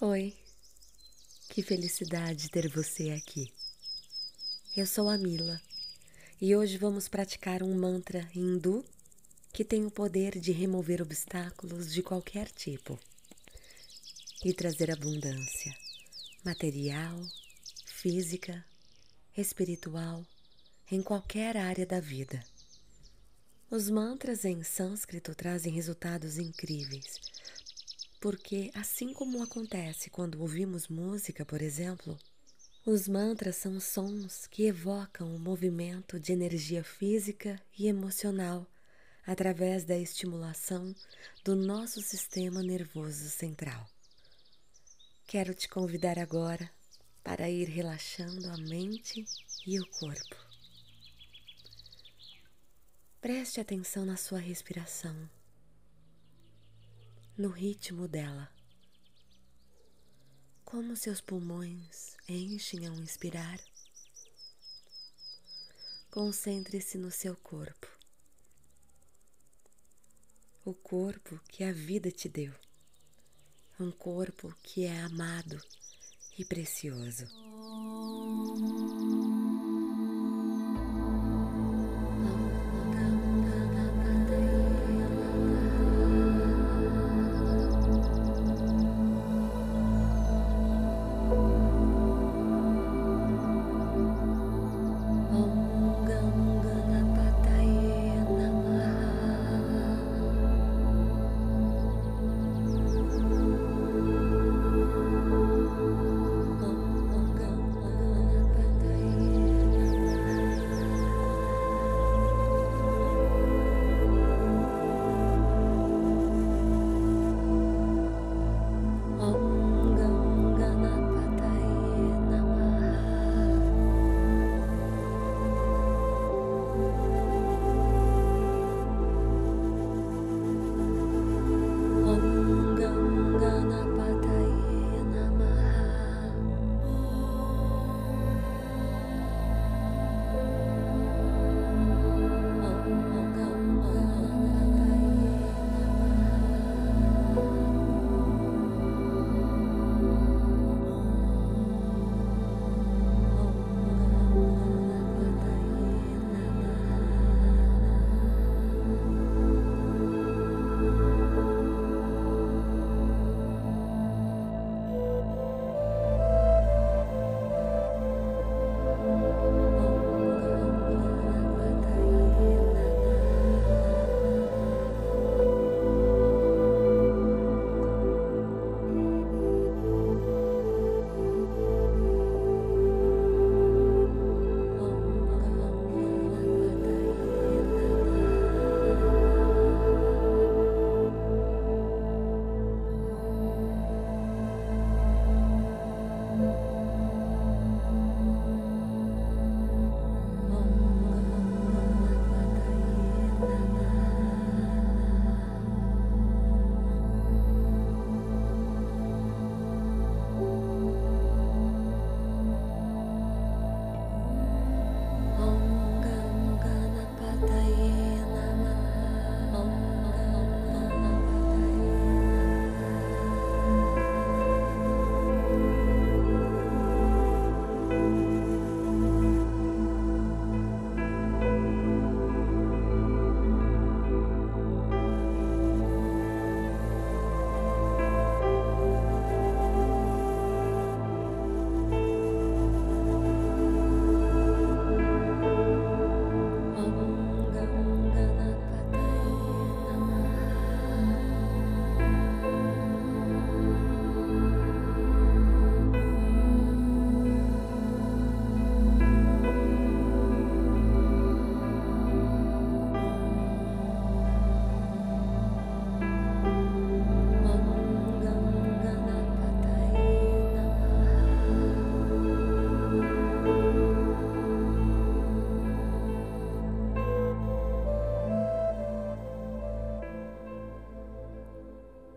Oi, que felicidade ter você aqui. Eu sou a Mila e hoje vamos praticar um mantra hindu que tem o poder de remover obstáculos de qualquer tipo e trazer abundância material, física, espiritual, em qualquer área da vida. Os mantras em sânscrito trazem resultados incríveis, porque, assim como acontece quando ouvimos música, por exemplo, os mantras são sons que evocam o movimento de energia física e emocional através da estimulação do nosso sistema nervoso central. Quero te convidar agora para ir relaxando a mente e o corpo. Preste atenção na sua respiração, no ritmo dela. Como seus pulmões enchem ao inspirar. Concentre-se no seu corpo, o corpo que a vida te deu, um corpo que é amado e precioso.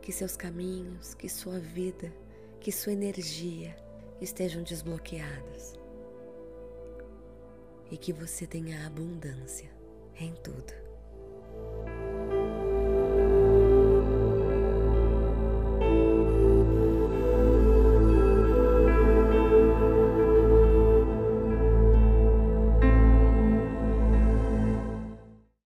Que seus caminhos, que sua vida, que sua energia estejam desbloqueados e que você tenha abundância em tudo.